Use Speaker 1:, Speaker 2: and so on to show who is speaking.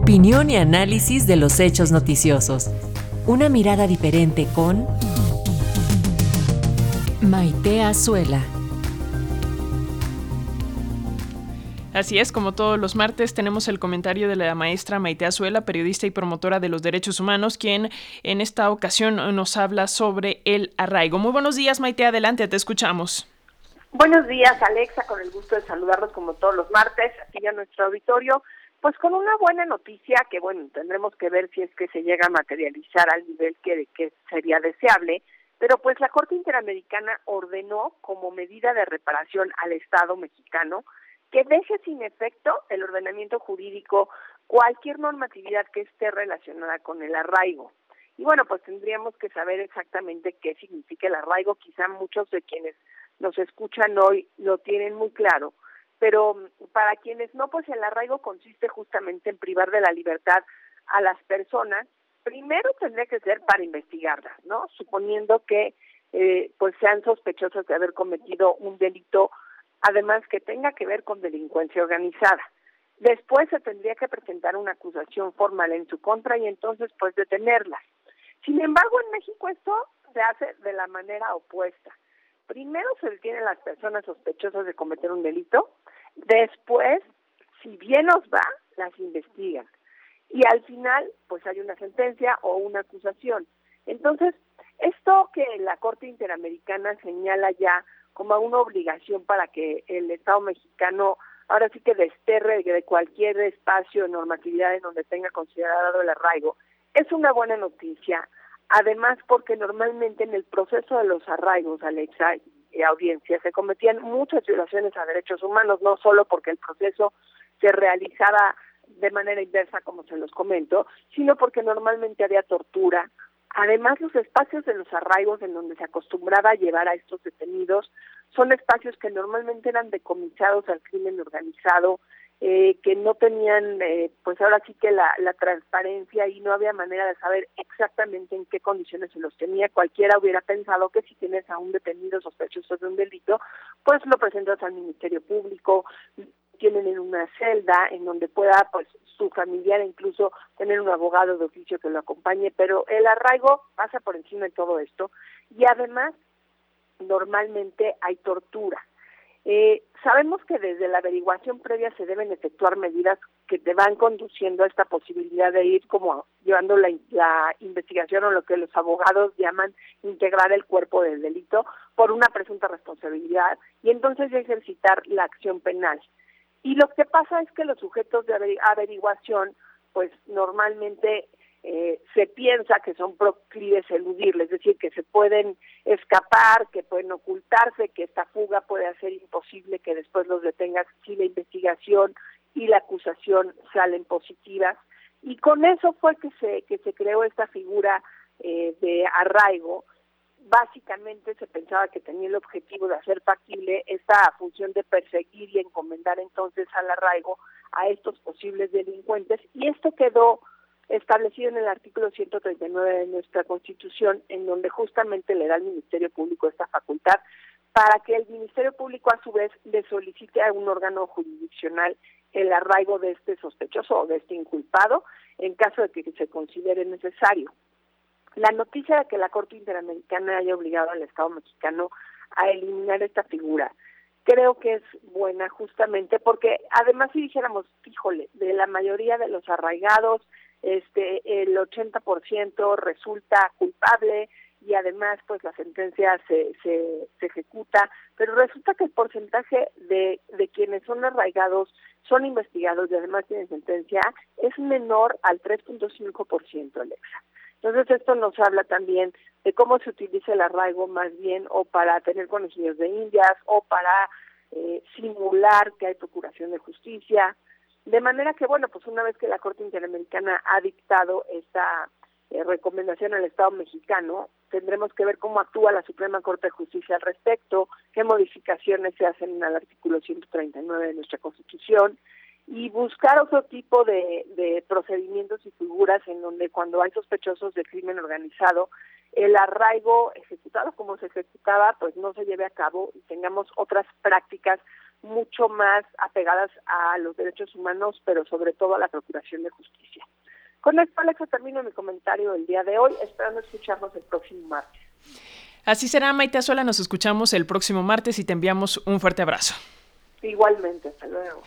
Speaker 1: Opinión y análisis de los hechos noticiosos. Una mirada diferente con Maite Azuela.
Speaker 2: Así es, como todos los martes tenemos el comentario de la maestra Maite Azuela, periodista y promotora de los derechos humanos, quien en esta ocasión nos habla sobre el arraigo. Muy buenos días, Maite, adelante, te escuchamos.
Speaker 3: Buenos días, Alexa, con el gusto de saludarlos como todos los martes, aquí a nuestro auditorio, pues con una buena noticia que, bueno, tendremos que ver si es que se llega a materializar al nivel que, que sería deseable, pero pues la Corte Interamericana ordenó como medida de reparación al Estado mexicano que deje sin efecto el ordenamiento jurídico cualquier normatividad que esté relacionada con el arraigo. Y bueno, pues tendríamos que saber exactamente qué significa el arraigo. Quizá muchos de quienes nos escuchan hoy lo tienen muy claro, pero para quienes no, pues el arraigo consiste justamente en privar de la libertad a las personas. Primero tendría que ser para investigarlas, ¿no? Suponiendo que eh, pues sean sospechosas de haber cometido un delito además que tenga que ver con delincuencia organizada. Después se tendría que presentar una acusación formal en su contra y entonces pues detenerlas. Sin embargo, en México esto se hace de la manera opuesta. Primero se detienen las personas sospechosas de cometer un delito, después, si bien nos va, las investigan. Y al final, pues hay una sentencia o una acusación. Entonces, esto que la Corte Interamericana señala ya como una obligación para que el Estado mexicano ahora sí que desterre de cualquier espacio de normatividad en donde tenga considerado el arraigo. Es una buena noticia, además porque normalmente en el proceso de los arraigos, Alexa y audiencia, se cometían muchas violaciones a derechos humanos, no solo porque el proceso se realizaba de manera inversa, como se los comento, sino porque normalmente había tortura, Además, los espacios de los arraigos en donde se acostumbraba a llevar a estos detenidos son espacios que normalmente eran decomisados al crimen organizado, eh, que no tenían, eh, pues ahora sí que la, la transparencia y no había manera de saber exactamente en qué condiciones se los tenía. Cualquiera hubiera pensado que si tienes a un detenido sospechoso de un delito, pues lo presentas al Ministerio Público, tienen en una celda en donde pueda pues su familiar incluso tener un abogado de oficio que lo acompañe, pero el arraigo pasa por encima de todo esto y además normalmente hay tortura. Eh, sabemos que desde la averiguación previa se deben efectuar medidas que te van conduciendo a esta posibilidad de ir como llevando la, la investigación o lo que los abogados llaman integrar el cuerpo del delito por una presunta responsabilidad y entonces ejercitar la acción penal. Y lo que pasa es que los sujetos de averiguación, pues normalmente eh, se piensa que son proclives a eludirle, es decir, que se pueden escapar, que pueden ocultarse, que esta fuga puede hacer imposible que después los detengas si la investigación y la acusación salen positivas. Y con eso fue que se, que se creó esta figura eh, de arraigo, básicamente se pensaba que tenía el objetivo de hacer factible esta función de perseguir y encomendar entonces al arraigo a estos posibles delincuentes y esto quedó establecido en el artículo 139 de nuestra Constitución, en donde justamente le da al Ministerio Público esta facultad para que el Ministerio Público a su vez le solicite a un órgano jurisdiccional el arraigo de este sospechoso o de este inculpado en caso de que se considere necesario. La noticia de que la Corte Interamericana haya obligado al Estado mexicano a eliminar esta figura creo que es buena justamente porque además si dijéramos, híjole, de la mayoría de los arraigados, este el 80% resulta culpable y además pues la sentencia se, se, ejecuta, pero resulta que el porcentaje de, de quienes son arraigados son investigados y además tienen sentencia es menor al 3.5%, Alexa. Entonces esto nos habla también de cómo se utiliza el arraigo más bien o para tener conocimientos de indias o para eh, simular que hay procuración de justicia. De manera que, bueno, pues una vez que la Corte Interamericana ha dictado esta eh, recomendación al Estado mexicano, tendremos que ver cómo actúa la Suprema Corte de Justicia al respecto, qué modificaciones se hacen al artículo 139 de nuestra Constitución y buscar otro tipo de, de procedimientos y figuras en donde cuando hay sospechosos de crimen organizado, el arraigo ejecutado como se ejecutaba, pues no se lleve a cabo y tengamos otras prácticas mucho más apegadas a los derechos humanos, pero sobre todo a la Procuración de Justicia. Con esto, Alexa, termino mi comentario del día de hoy, esperando escucharnos el próximo martes.
Speaker 2: Así será, Maite Azuela, nos escuchamos el próximo martes y te enviamos un fuerte abrazo.
Speaker 3: Igualmente, hasta luego.